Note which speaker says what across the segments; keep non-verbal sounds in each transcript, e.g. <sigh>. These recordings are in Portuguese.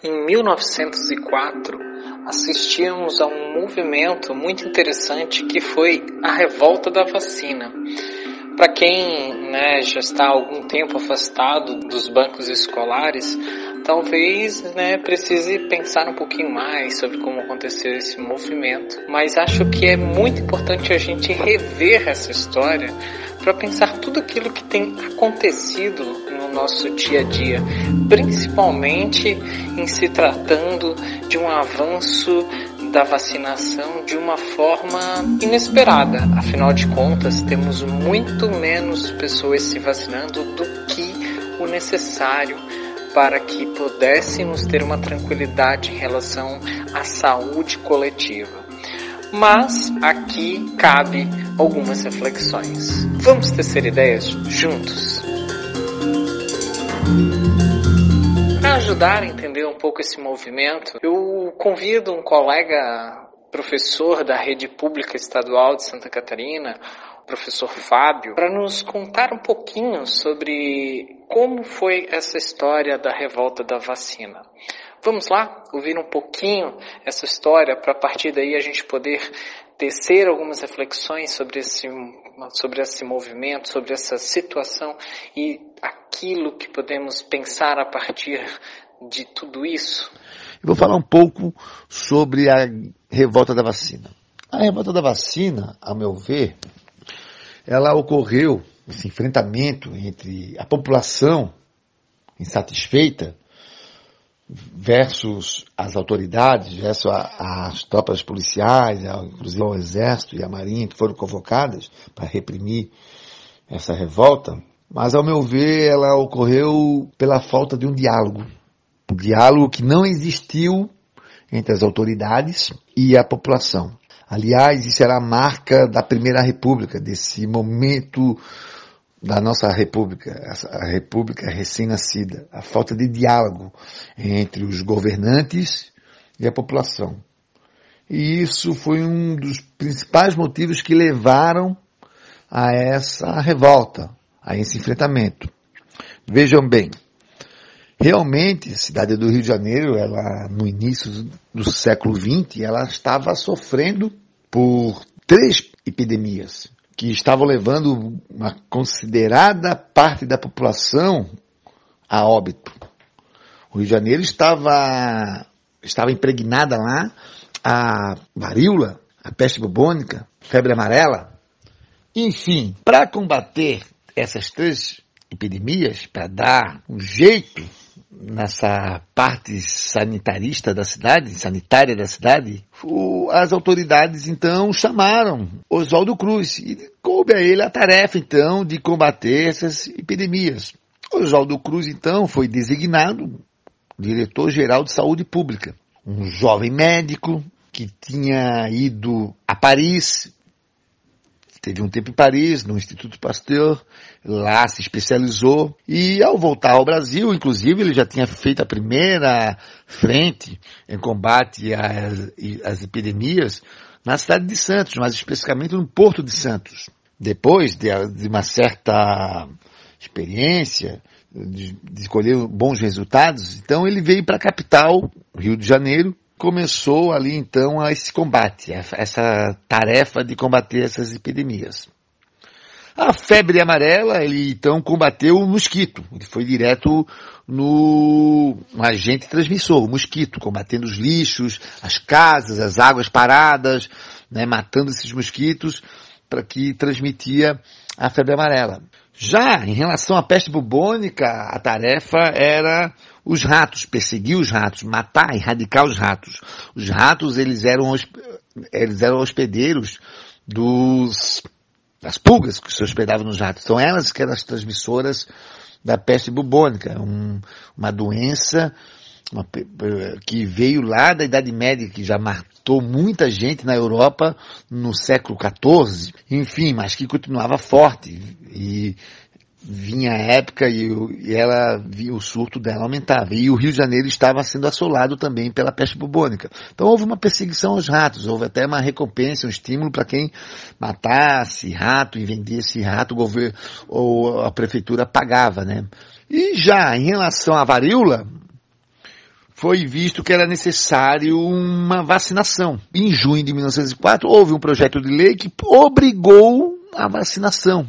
Speaker 1: Em 1904, assistíamos a um movimento muito interessante que foi a revolta da vacina. Para quem né, já está há algum tempo afastado dos bancos escolares, talvez né, precise pensar um pouquinho mais sobre como aconteceu esse movimento. Mas acho que é muito importante a gente rever essa história para pensar tudo aquilo que tem acontecido no nosso dia a dia, principalmente em se tratando de um avanço da vacinação de uma forma inesperada. Afinal de contas, temos muito menos pessoas se vacinando do que o necessário para que pudéssemos ter uma tranquilidade em relação à saúde coletiva. Mas aqui cabe algumas reflexões. Vamos tecer ideias juntos? Para ajudar a entender um pouco esse movimento, eu convido um colega professor da rede pública estadual de Santa Catarina, o professor Fábio, para nos contar um pouquinho sobre como foi essa história da revolta da vacina. Vamos lá ouvir um pouquinho essa história para a partir daí a gente poder tecer algumas reflexões sobre esse, sobre esse movimento, sobre essa situação e aquilo que podemos pensar a partir de tudo isso?
Speaker 2: Eu vou falar um pouco sobre a revolta da vacina. A revolta da vacina, a meu ver, ela ocorreu, esse enfrentamento entre a população insatisfeita versus as autoridades, versus as tropas policiais, inclusive o exército e a marinha que foram convocadas para reprimir essa revolta, mas ao meu ver ela ocorreu pela falta de um diálogo. Um diálogo que não existiu entre as autoridades e a população. Aliás, isso era a marca da Primeira República, desse momento da nossa república, a república recém-nascida, a falta de diálogo entre os governantes e a população. E isso foi um dos principais motivos que levaram a essa revolta, a esse enfrentamento. Vejam bem, realmente a cidade do Rio de Janeiro, ela no início do século XX, ela estava sofrendo por três epidemias que estavam levando uma considerada parte da população a óbito. O Rio de Janeiro estava, estava impregnada lá a varíola, a peste bubônica, febre amarela. Enfim, para combater essas três epidemias, para dar um jeito nessa parte sanitarista da cidade, sanitária da cidade, o, as autoridades então chamaram Oswaldo Cruz e coube a ele a tarefa então de combater essas epidemias. Oswaldo Cruz então foi designado diretor-geral de saúde pública, um jovem médico que tinha ido a Paris Teve um tempo em Paris, no Instituto Pasteur, lá se especializou e ao voltar ao Brasil, inclusive, ele já tinha feito a primeira frente em combate às, às epidemias na cidade de Santos, mais especificamente no Porto de Santos. Depois de, de uma certa experiência, de, de colher bons resultados, então ele veio para a capital, Rio de Janeiro, começou ali então esse combate, essa tarefa de combater essas epidemias. A febre amarela, ele então combateu o mosquito. Ele foi direto no agente transmissor, o mosquito, combatendo os lixos, as casas, as águas paradas, né, matando esses mosquitos para que transmitia a febre amarela. Já em relação à peste bubônica, a tarefa era os ratos, perseguir os ratos, matar, erradicar os ratos. Os ratos, eles eram, eles eram hospedeiros dos, das pulgas que se hospedavam nos ratos. Então elas que eram as transmissoras da peste bubônica, um, uma doença uma, que veio lá da Idade Média, que já matou muita gente na Europa no século XIV, enfim, mas que continuava forte. E vinha a época e, e ela via o surto dela aumentava. E o Rio de Janeiro estava sendo assolado também pela peste bubônica. Então houve uma perseguição aos ratos, houve até uma recompensa, um estímulo para quem matasse rato e vendesse rato, o governo ou a prefeitura pagava, né? E já em relação à varíola, foi visto que era necessário uma vacinação. Em junho de 1904, houve um projeto de lei que obrigou a vacinação.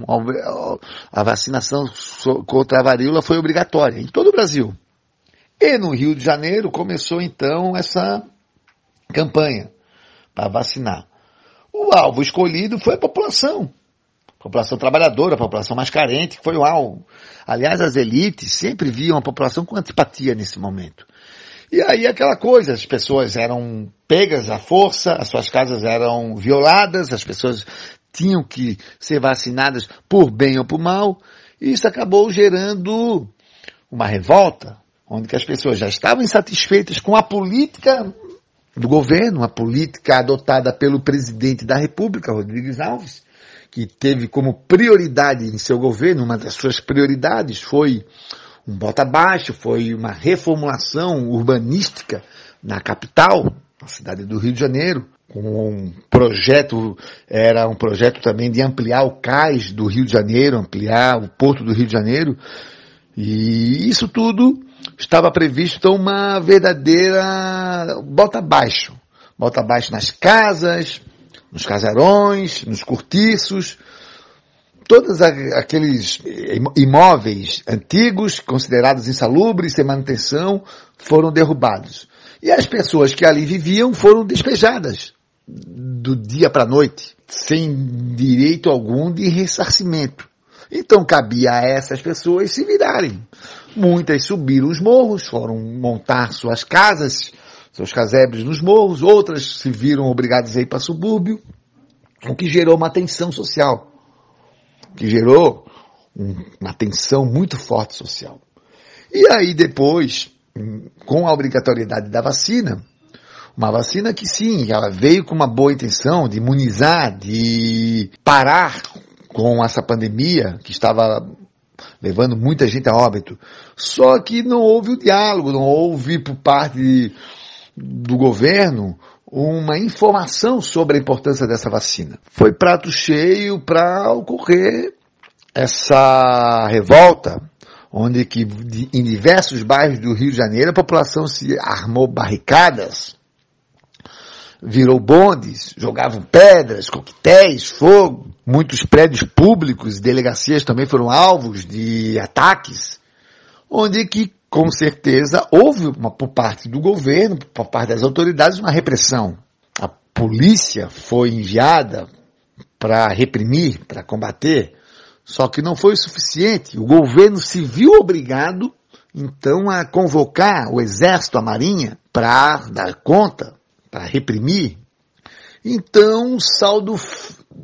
Speaker 2: A vacinação contra a varíola foi obrigatória em todo o Brasil. E no Rio de Janeiro começou então essa campanha para vacinar. O alvo escolhido foi a população. A população trabalhadora, a população mais carente, que foi o alvo. Aliás, as elites sempre viam a população com antipatia nesse momento. E aí aquela coisa, as pessoas eram pegas à força, as suas casas eram violadas, as pessoas tinham que ser vacinadas por bem ou por mal, e isso acabou gerando uma revolta, onde que as pessoas já estavam insatisfeitas com a política do governo, a política adotada pelo presidente da República, Rodrigues Alves, que teve como prioridade em seu governo, uma das suas prioridades foi um bota abaixo, foi uma reformulação urbanística na capital, na cidade do Rio de Janeiro, com um projeto, era um projeto também de ampliar o cais do Rio de Janeiro, ampliar o porto do Rio de Janeiro, e isso tudo estava previsto uma verdadeira bota abaixo. Bota abaixo nas casas, nos casarões, nos cortiços, todos aqueles imóveis antigos, considerados insalubres, sem manutenção, foram derrubados. E as pessoas que ali viviam foram despejadas do dia para a noite, sem direito algum de ressarcimento. Então cabia a essas pessoas se virarem. Muitas subiram os morros, foram montar suas casas, seus casebres nos morros, outras se viram obrigadas a ir para subúrbio, o que gerou uma tensão social, que gerou uma tensão muito forte social. E aí depois, com a obrigatoriedade da vacina, uma vacina que sim, ela veio com uma boa intenção de imunizar, de parar com essa pandemia que estava levando muita gente a óbito. Só que não houve o diálogo, não houve por parte do governo uma informação sobre a importância dessa vacina. Foi prato cheio para ocorrer essa revolta, onde que em diversos bairros do Rio de Janeiro a população se armou barricadas virou bondes, jogavam pedras, coquetéis, fogo. Muitos prédios públicos e delegacias também foram alvos de ataques, onde que, com certeza, houve uma, por parte do governo, por parte das autoridades, uma repressão. A polícia foi enviada para reprimir, para combater, só que não foi o suficiente. O governo se viu obrigado, então, a convocar o exército, a marinha, para dar conta para reprimir. Então, o saldo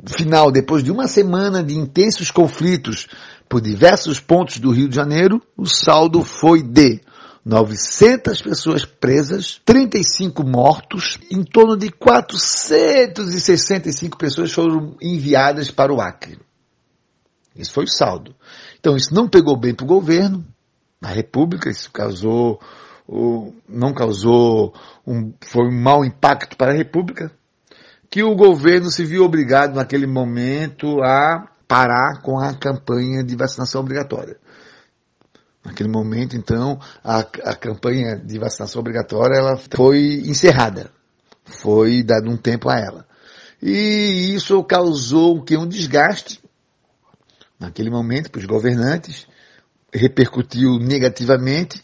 Speaker 2: final, depois de uma semana de intensos conflitos por diversos pontos do Rio de Janeiro, o saldo foi de 900 pessoas presas, 35 mortos, em torno de 465 pessoas foram enviadas para o Acre. Esse foi o saldo. Então isso não pegou bem para o governo, a República, isso causou não causou um, foi um mau impacto para a República, que o governo se viu obrigado naquele momento a parar com a campanha de vacinação obrigatória. Naquele momento, então, a, a campanha de vacinação obrigatória ela foi encerrada. Foi dado um tempo a ela. E isso causou que um desgaste naquele momento para os governantes, repercutiu negativamente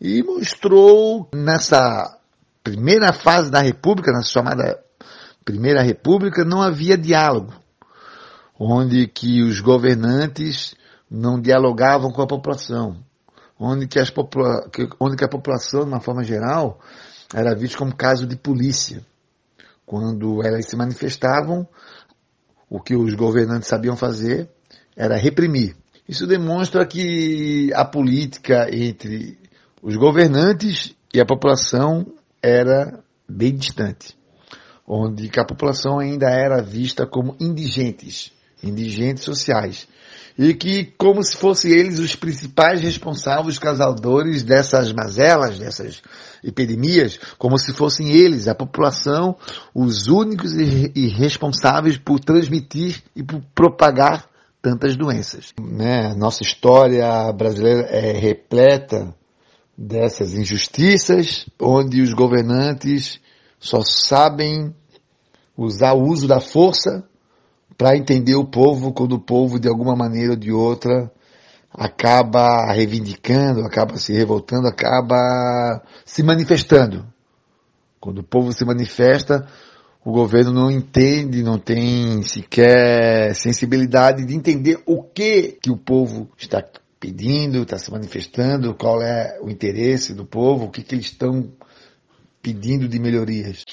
Speaker 2: e mostrou nessa primeira fase da República, na chamada Primeira República, não havia diálogo, onde que os governantes não dialogavam com a população, onde que, as popula onde que a população, de uma forma geral, era vista como caso de polícia. Quando elas se manifestavam, o que os governantes sabiam fazer era reprimir. Isso demonstra que a política entre os governantes e a população era bem distante, onde a população ainda era vista como indigentes, indigentes sociais, e que como se fossem eles os principais responsáveis, causadores dessas mazelas, dessas epidemias, como se fossem eles, a população, os únicos e responsáveis por transmitir e por propagar tantas doenças. Né? Nossa história brasileira é repleta dessas injustiças, onde os governantes só sabem usar o uso da força para entender o povo quando o povo, de alguma maneira ou de outra, acaba reivindicando, acaba se revoltando, acaba se manifestando. Quando o povo se manifesta, o governo não entende, não tem sequer sensibilidade de entender o que que o povo está pedindo, está se manifestando, qual é o interesse do povo, o que, que eles estão pedindo de melhorias.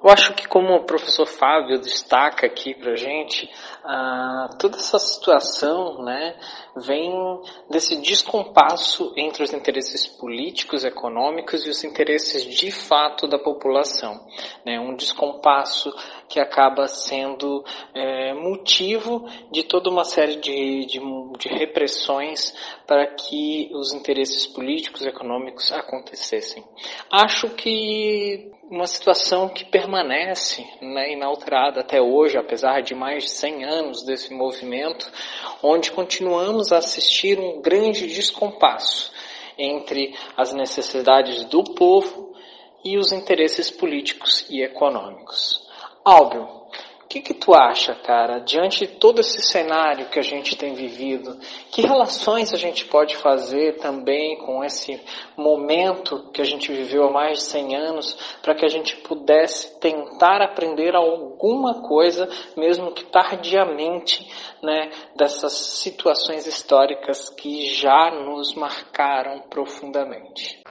Speaker 1: Eu acho que como o professor Fábio destaca aqui para gente, ah, toda essa situação né, vem desse descompasso entre os interesses políticos, econômicos e os interesses de fato da população. Né, um descompasso que acaba sendo é, motivo de toda uma série de, de, de repressões para que os interesses políticos e econômicos acontecessem. Acho que uma situação que permanece né, inalterada até hoje, apesar de mais de 100 anos desse movimento, onde continuamos a assistir um grande descompasso entre as necessidades do povo e os interesses políticos e econômicos. Álbio, o que, que tu acha, cara, diante de todo esse cenário que a gente tem vivido, que relações a gente pode fazer também com esse momento que a gente viveu há mais de 100 anos, para que a gente pudesse tentar aprender alguma coisa, mesmo que tardiamente, né, dessas situações históricas que já nos marcaram profundamente?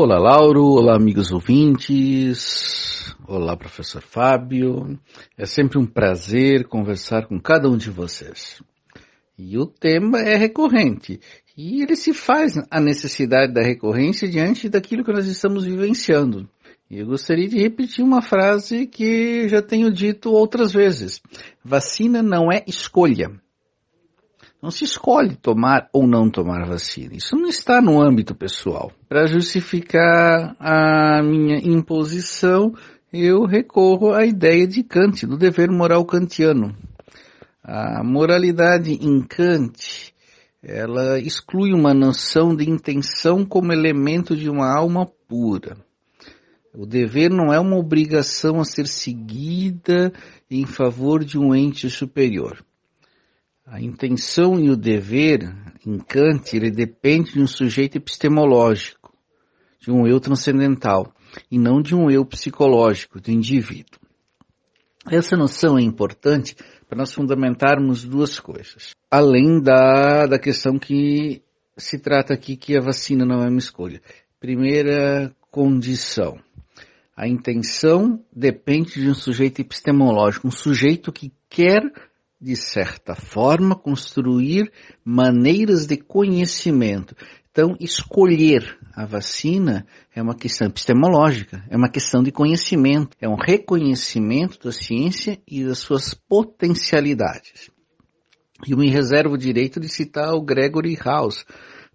Speaker 3: Olá, Lauro. Olá, amigos ouvintes. Olá, professor Fábio. É sempre um prazer conversar com cada um de vocês. E o tema é recorrente. E ele se faz a necessidade da recorrência diante daquilo que nós estamos vivenciando. E eu gostaria de repetir uma frase que já tenho dito outras vezes. Vacina não é escolha. Não se escolhe tomar ou não tomar vacina. Isso não está no âmbito pessoal. Para justificar a minha imposição, eu recorro à ideia de Kant, do dever moral kantiano. A moralidade em Kant, ela exclui uma noção de intenção como elemento de uma alma pura. O dever não é uma obrigação a ser seguida em favor de um ente superior. A intenção e o dever, em Kant, ele depende de um sujeito epistemológico, de um eu transcendental, e não de um eu psicológico, do indivíduo. Essa noção é importante para nós fundamentarmos duas coisas. Além da, da questão que se trata aqui que a vacina não é uma escolha. Primeira condição. A intenção depende de um sujeito epistemológico, um sujeito que quer de certa forma, construir maneiras de conhecimento. Então, escolher a vacina é uma questão epistemológica, é uma questão de conhecimento, é um reconhecimento da ciência e das suas potencialidades. E eu me reservo o direito de citar o Gregory House,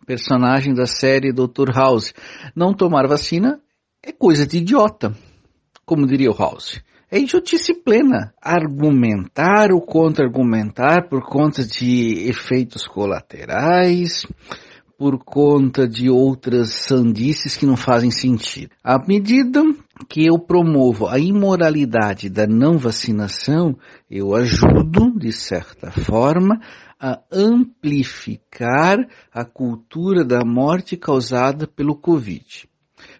Speaker 3: personagem da série Dr. House. Não tomar vacina é coisa de idiota, como diria o House é idiotice plena. Argumentar ou contra-argumentar por conta de efeitos colaterais, por conta de outras sandices que não fazem sentido. À medida que eu promovo a imoralidade da não vacinação, eu ajudo, de certa forma, a amplificar a cultura da morte causada pelo Covid.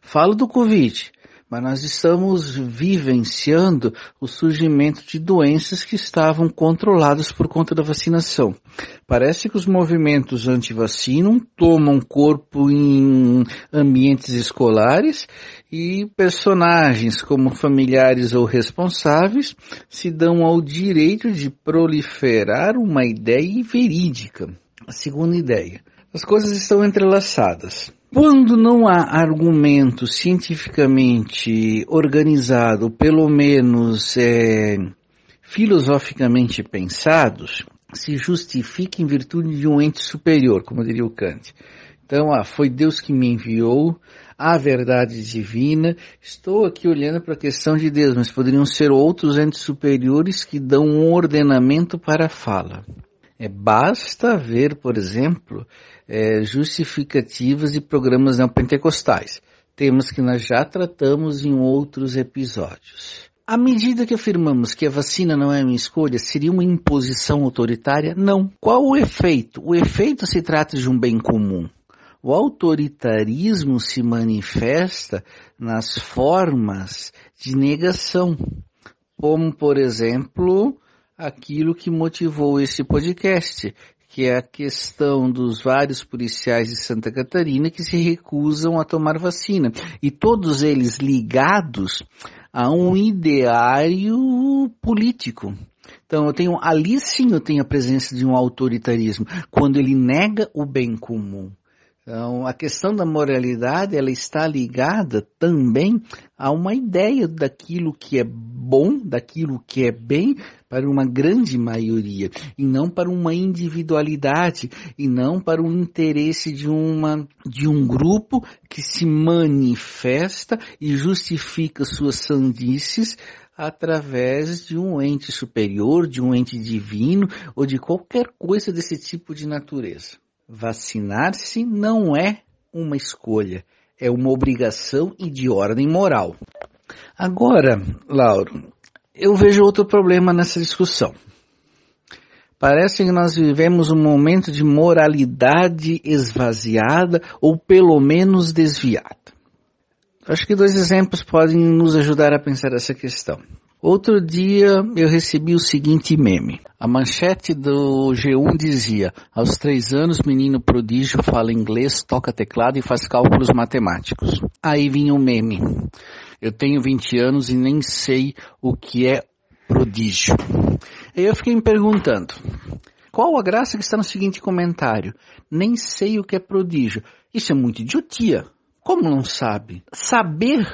Speaker 3: Falo do Covid, mas nós estamos vivenciando o surgimento de doenças que estavam controladas por conta da vacinação. Parece que os movimentos anti-vacina tomam corpo em ambientes escolares e personagens como familiares ou responsáveis se dão ao direito de proliferar uma ideia verídica. A segunda ideia. As coisas estão entrelaçadas. Quando não há argumento cientificamente organizado, pelo menos é, filosoficamente pensados, se justifica em virtude de um ente superior, como diria o Kant. Então, ah, foi Deus que me enviou, a verdade divina. Estou aqui olhando para a questão de Deus, mas poderiam ser outros entes superiores que dão um ordenamento para a fala. É, basta ver, por exemplo, é, justificativas de programas neopentecostais, temas que nós já tratamos em outros episódios. À medida que afirmamos que a vacina não é uma escolha, seria uma imposição autoritária? Não. Qual o efeito? O efeito se trata de um bem comum. O autoritarismo se manifesta nas formas de negação, como, por exemplo, aquilo que motivou esse podcast, que é a questão dos vários policiais de Santa Catarina que se recusam a tomar vacina. E todos eles ligados a um ideário político. Então eu tenho ali sim eu tenho a presença de um autoritarismo quando ele nega o bem comum. Então, a questão da moralidade, ela está ligada também a uma ideia daquilo que é bom, daquilo que é bem para uma grande maioria, e não para uma individualidade, e não para um interesse de uma, de um grupo que se manifesta e justifica suas sandices através de um ente superior, de um ente divino ou de qualquer coisa desse tipo de natureza. Vacinar-se não é uma escolha, é uma obrigação e de ordem moral. Agora, Lauro, eu vejo outro problema nessa discussão. Parece que nós vivemos um momento de moralidade esvaziada ou pelo menos desviada. Acho que dois exemplos podem nos ajudar a pensar essa questão. Outro dia eu recebi o seguinte meme. A manchete do G1 dizia: aos três anos, menino prodígio fala inglês, toca teclado e faz cálculos matemáticos. Aí vinha o um meme. Eu tenho 20 anos e nem sei o que é prodígio. Aí eu fiquei me perguntando: qual a graça que está no seguinte comentário? Nem sei o que é prodígio. Isso é muito idiotia. Como não sabe? Saber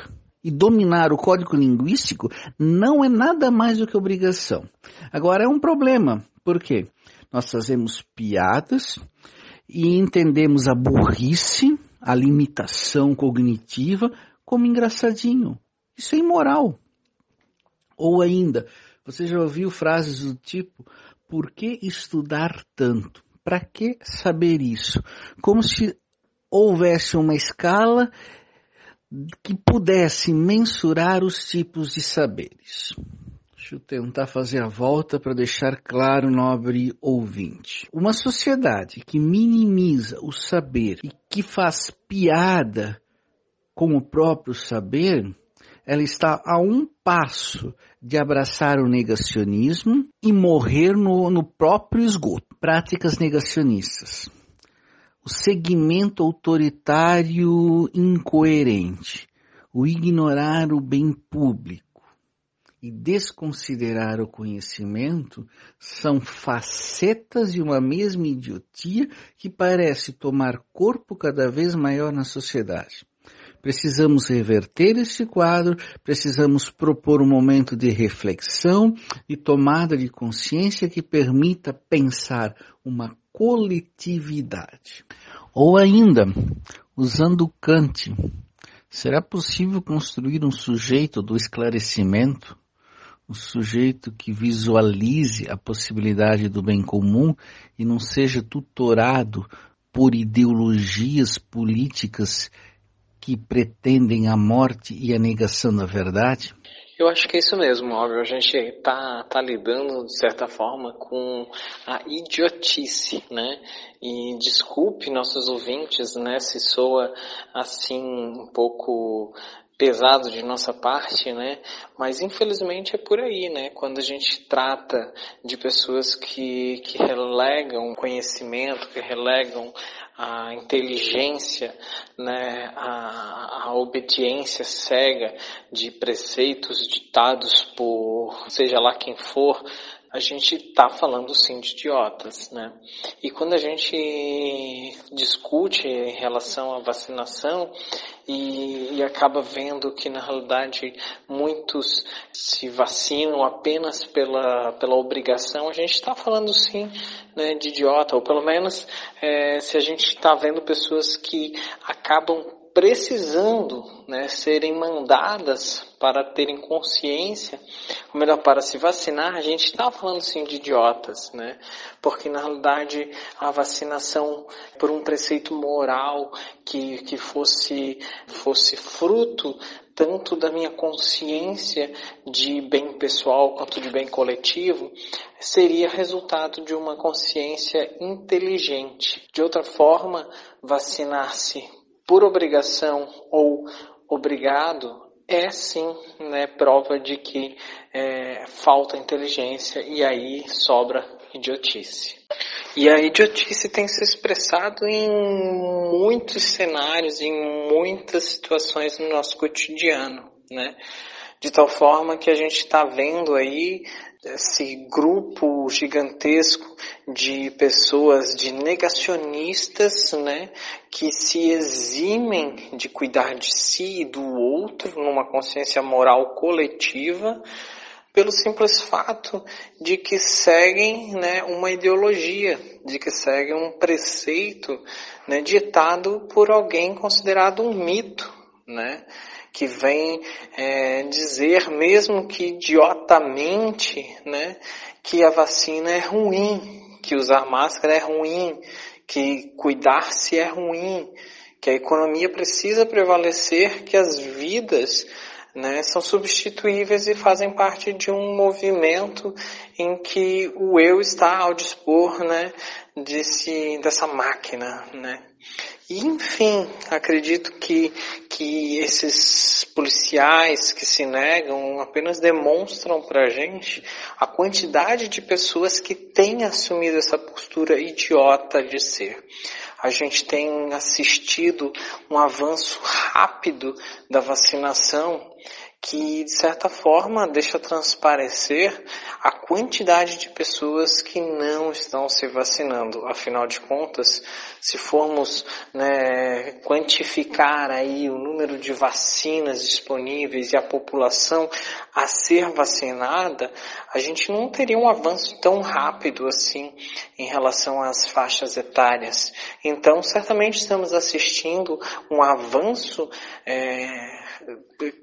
Speaker 3: e dominar o código linguístico não é nada mais do que obrigação. Agora é um problema, por quê? Nós fazemos piadas e entendemos a burrice, a limitação cognitiva como engraçadinho. Isso é imoral. Ou ainda, você já ouviu frases do tipo: por que estudar tanto? Para que saber isso? Como se houvesse uma escala que pudesse mensurar os tipos de saberes. Deixa eu tentar fazer a volta para deixar claro, nobre ouvinte. Uma sociedade que minimiza o saber e que faz piada com o próprio saber, ela está a um passo de abraçar o negacionismo e morrer no, no próprio esgoto. Práticas negacionistas segmento autoritário incoerente, o ignorar o bem público e desconsiderar o conhecimento são facetas de uma mesma idiotia que parece tomar corpo cada vez maior na sociedade. Precisamos reverter este quadro, precisamos propor um momento de reflexão e tomada de consciência que permita pensar uma coletividade. Ou ainda, usando Kant, será possível construir um sujeito do esclarecimento, um sujeito que visualize a possibilidade do bem comum e não seja tutorado por ideologias políticas que pretendem a morte e a negação da verdade?
Speaker 1: Eu acho que é isso mesmo, óbvio. A gente está tá lidando, de certa forma, com a idiotice, né? E desculpe nossos ouvintes, né, se soa assim um pouco pesado de nossa parte, né? Mas infelizmente é por aí, né? Quando a gente trata de pessoas que, que relegam conhecimento, que relegam a inteligência, né, a, a obediência cega de preceitos ditados por seja lá quem for, a gente está falando sim de idiotas, né? E quando a gente discute em relação à vacinação e, e, acaba vendo que na realidade muitos se vacinam apenas pela, pela obrigação, a gente está falando sim né, de idiota, ou pelo menos é, se a gente está vendo pessoas que acabam precisando né, serem mandadas para terem consciência, ou melhor, para se vacinar, a gente está falando sim de idiotas, né? Porque na realidade a vacinação por um preceito moral que, que fosse, fosse fruto tanto da minha consciência de bem pessoal quanto de bem coletivo, seria resultado de uma consciência inteligente. De outra forma, vacinar-se por obrigação ou obrigado é sim né, prova de que é, falta inteligência e aí sobra idiotice. E a idiotice tem se expressado em muitos cenários, em muitas situações no nosso cotidiano, né? De tal forma que a gente está vendo aí esse grupo gigantesco de pessoas, de negacionistas, né, que se eximem de cuidar de si e do outro numa consciência moral coletiva, pelo simples fato de que seguem né, uma ideologia, de que seguem um preceito né, ditado por alguém considerado um mito, né? Que vem é, dizer, mesmo que idiotamente, né, que a vacina é ruim, que usar máscara é ruim, que cuidar-se é ruim, que a economia precisa prevalecer, que as vidas né, são substituíveis e fazem parte de um movimento em que o eu está ao dispor né, desse, dessa máquina. Né. E, enfim, acredito que, que esses policiais que se negam apenas demonstram para a gente a quantidade de pessoas que têm assumido essa postura idiota de ser. A gente tem assistido um avanço rápido da vacinação que, de certa forma, deixa transparecer quantidade de pessoas que não estão se vacinando. Afinal de contas, se formos né, quantificar aí o número de vacinas disponíveis e a população a ser vacinada, a gente não teria um avanço tão rápido assim em relação às faixas etárias. Então, certamente estamos assistindo um avanço é,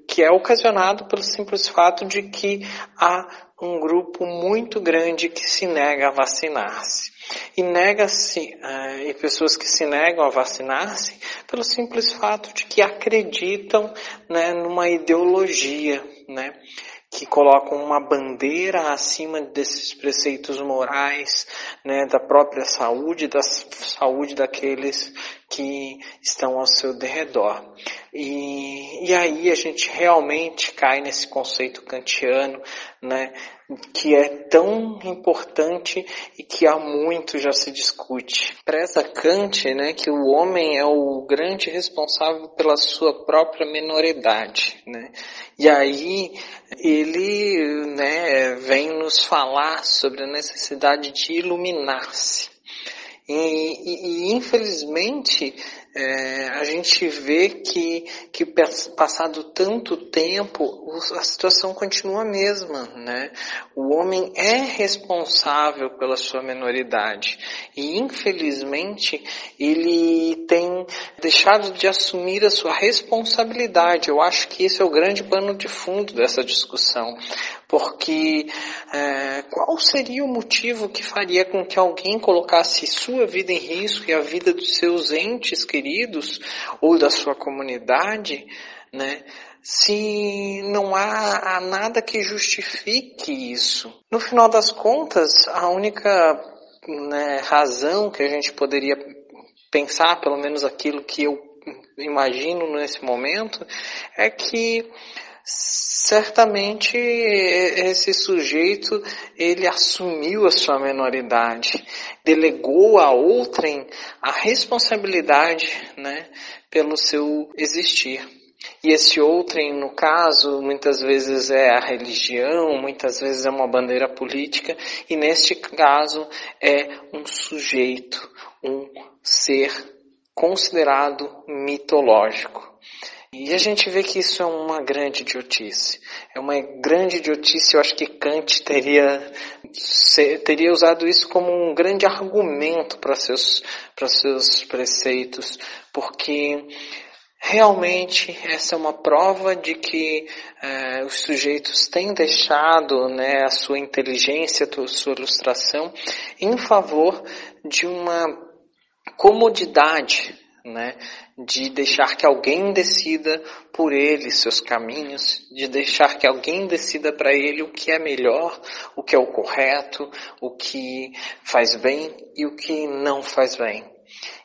Speaker 1: que é ocasionado pelo simples fato de que há um grupo muito grande que se nega a vacinar-se. E nega-se, uh, e pessoas que se negam a vacinar-se pelo simples fato de que acreditam né, numa ideologia, né? Que colocam uma bandeira acima desses preceitos morais, né, da própria saúde, da saúde daqueles que estão ao seu derredor. E, e aí a gente realmente cai nesse conceito kantiano, né, que é tão importante e que há muito já se discute. Preza Kant, né, que o homem é o grande responsável pela sua própria menoridade, né? E aí ele, né, vem nos falar sobre a necessidade de iluminar-se. E, e, e, infelizmente é, a gente vê que, que passado tanto tempo, a situação continua a mesma, né? O homem é responsável pela sua menoridade e infelizmente ele tem deixado de assumir a sua responsabilidade. Eu acho que esse é o grande pano de fundo dessa discussão, porque é, qual seria o motivo que faria com que alguém colocasse sua vida em risco e a vida dos seus entes queridos ou da sua comunidade, né? Se não há, há nada que justifique isso. No final das contas, a única né, razão que a gente poderia pensar, pelo menos aquilo que eu imagino nesse momento, é que certamente esse sujeito ele assumiu a sua menoridade, delegou a outrem a responsabilidade, né, pelo seu existir. E esse outrem, no caso, muitas vezes é a religião, muitas vezes é uma bandeira política, e neste caso é um sujeito, um ser considerado mitológico. E a gente vê que isso é uma grande idiotice. É uma grande idiotice, eu acho que Kant teria, teria usado isso como um grande argumento para seus, para seus preceitos, porque realmente essa é uma prova de que é, os sujeitos têm deixado né, a sua inteligência, a sua ilustração em favor de uma comodidade, né, de deixar que alguém decida por ele seus caminhos, de deixar que alguém decida para ele o que é melhor, o que é o correto, o que faz bem e o que não faz bem.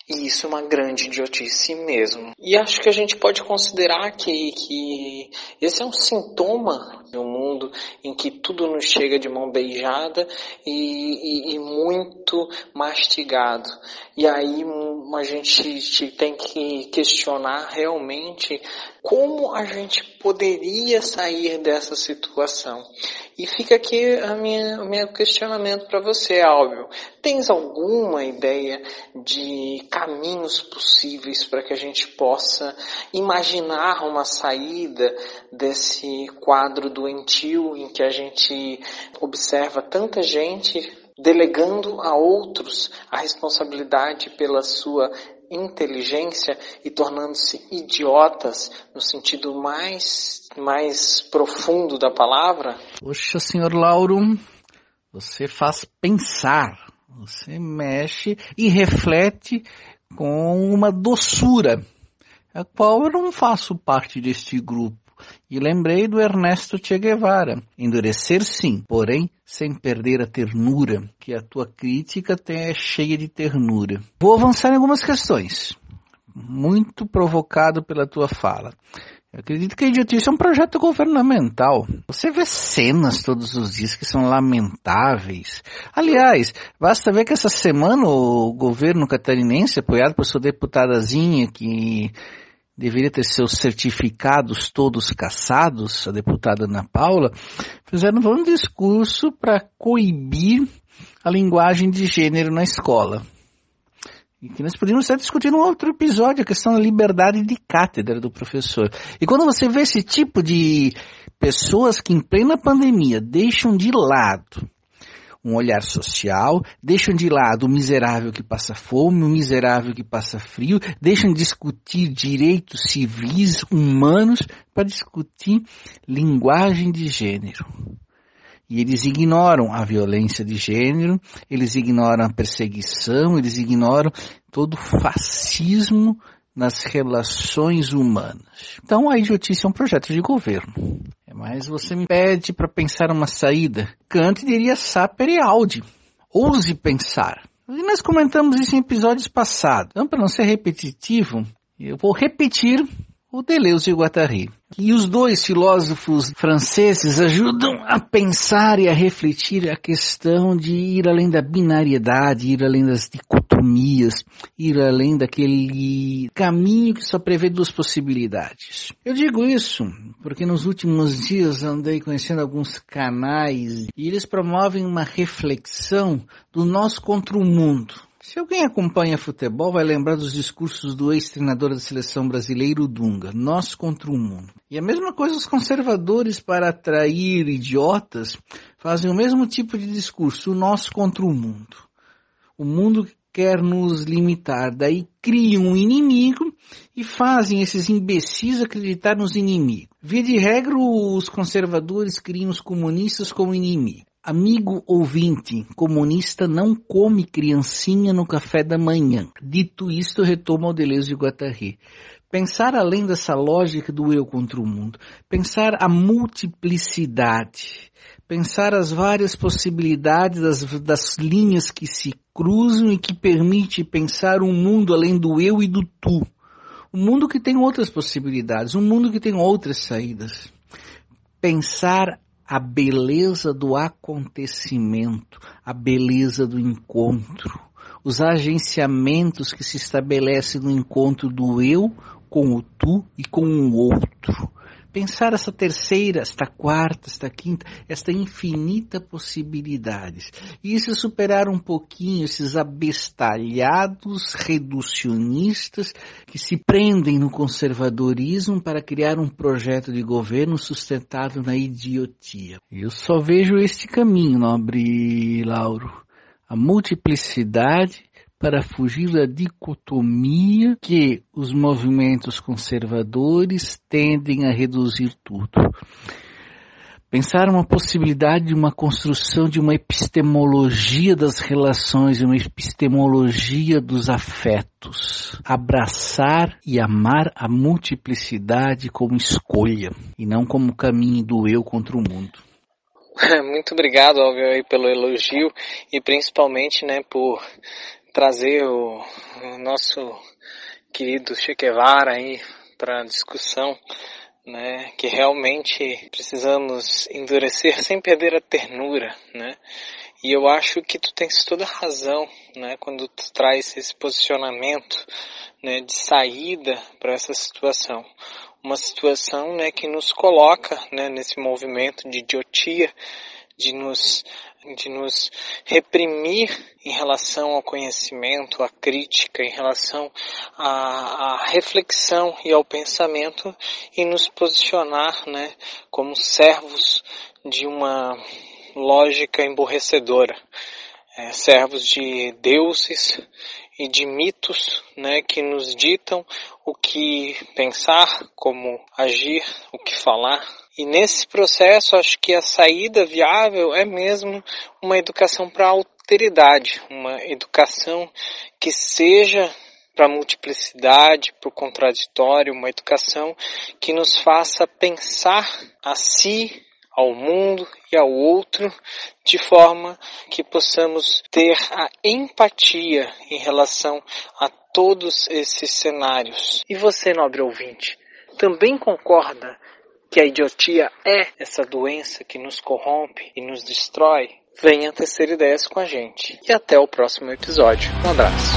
Speaker 1: E isso é uma grande idiotice mesmo. E acho que a gente pode considerar que, que esse é um sintoma de um mundo em que tudo nos chega de mão beijada e, e, e muito mastigado. E aí a gente tem que questionar realmente como a gente poderia sair dessa situação. E fica aqui a minha, o meu questionamento para você, Álvio. Tens alguma ideia de caminhos possíveis para que a gente possa imaginar uma saída desse quadro doentio em que a gente observa tanta gente delegando a outros a responsabilidade pela sua inteligência e tornando-se idiotas no sentido mais, mais profundo da palavra?
Speaker 3: Poxa, senhor Lauro, você faz pensar, você mexe e reflete com uma doçura, a qual eu não faço parte deste grupo. E lembrei do Ernesto Che Guevara. Endurecer sim, porém sem perder a ternura, que a tua crítica é cheia de ternura. Vou avançar em algumas questões, muito provocado pela tua fala. Eu acredito que a idiotice é um projeto governamental. Você vê cenas todos os dias que são lamentáveis. Aliás, basta ver que essa semana o governo catarinense, apoiado por sua deputadazinha, que deveria ter seus certificados todos caçados, a deputada Ana Paula, fizeram um discurso para coibir a linguagem de gênero na escola. E que nós podíamos estar discutindo um outro episódio, a questão da liberdade de cátedra do professor. E quando você vê esse tipo de pessoas que em plena pandemia deixam de lado um olhar social, deixam de lado o miserável que passa fome, o miserável que passa frio, deixam de discutir direitos civis, humanos, para discutir linguagem de gênero. E eles ignoram a violência de gênero, eles ignoram a perseguição, eles ignoram todo o fascismo nas relações humanas. Então a idiotice é um projeto de governo. Mas você me pede para pensar uma saída. Kant diria sapere aude. Ouse pensar. E nós comentamos isso em episódios passados. Então, para não ser repetitivo, eu vou repetir o Deleuze e o Guattari. E os dois filósofos franceses ajudam a pensar e a refletir a questão de ir além da binariedade, ir além das dicotomias, ir além daquele caminho que só prevê duas possibilidades. Eu digo isso porque nos últimos dias andei conhecendo alguns canais e eles promovem uma reflexão do nós contra o mundo. Se alguém acompanha futebol, vai lembrar dos discursos do ex-treinador da seleção brasileira, Dunga, nós contra o mundo. E a mesma coisa os conservadores, para atrair idiotas, fazem o mesmo tipo de discurso, nós contra o mundo. O mundo quer nos limitar, daí criam um inimigo e fazem esses imbecis acreditar nos inimigos. Via de regra, os conservadores criam os comunistas como inimigo. Amigo ouvinte, comunista não come criancinha no café da manhã. Dito isto, retoma o Deleuze de Guattari. Pensar além dessa lógica do eu contra o mundo, pensar a multiplicidade, pensar as várias possibilidades das, das linhas que se cruzam e que permite pensar um mundo além do eu e do tu. Um mundo que tem outras possibilidades, um mundo que tem outras saídas. Pensar a beleza do acontecimento, a beleza do encontro, os agenciamentos que se estabelecem no encontro do eu com o tu e com o outro pensar essa terceira, esta quarta, esta quinta, esta infinita possibilidades. E isso superar um pouquinho esses abestalhados reducionistas que se prendem no conservadorismo para criar um projeto de governo sustentado na idiotia. Eu só vejo este caminho, nobre Lauro. A multiplicidade para fugir da dicotomia que os movimentos conservadores tendem a reduzir tudo. Pensar uma possibilidade de uma construção de uma epistemologia das relações, uma epistemologia dos afetos. Abraçar e amar a multiplicidade como escolha e não como caminho do eu contra o mundo. <laughs>
Speaker 1: Muito obrigado, Alvio, pelo elogio e principalmente, né, por trazer o, o nosso querido Che Guevara aí para discussão né, que realmente precisamos endurecer sem perder a ternura, né? E eu acho que tu tens toda razão, né, quando tu traz esse posicionamento, né, de saída para essa situação. Uma situação, né, que nos coloca, né, nesse movimento de idiotia, de nos de nos reprimir em relação ao conhecimento, à crítica, em relação à, à, reflexão e ao pensamento e nos posicionar né, como servos de uma lógica emborrecedora, é, servos de deuses e de mitos né, que nos ditam o que pensar, como agir, o que falar, e nesse processo, acho que a saída viável é mesmo uma educação para a alteridade, uma educação que seja para a multiplicidade, para o contraditório, uma educação que nos faça pensar a si, ao mundo e ao outro, de forma que possamos ter a empatia em relação a todos esses cenários. E você, nobre ouvinte, também concorda que a idiotia é essa doença que nos corrompe e nos destrói, venha tecer ideias com a gente. E até o próximo episódio. Um abraço.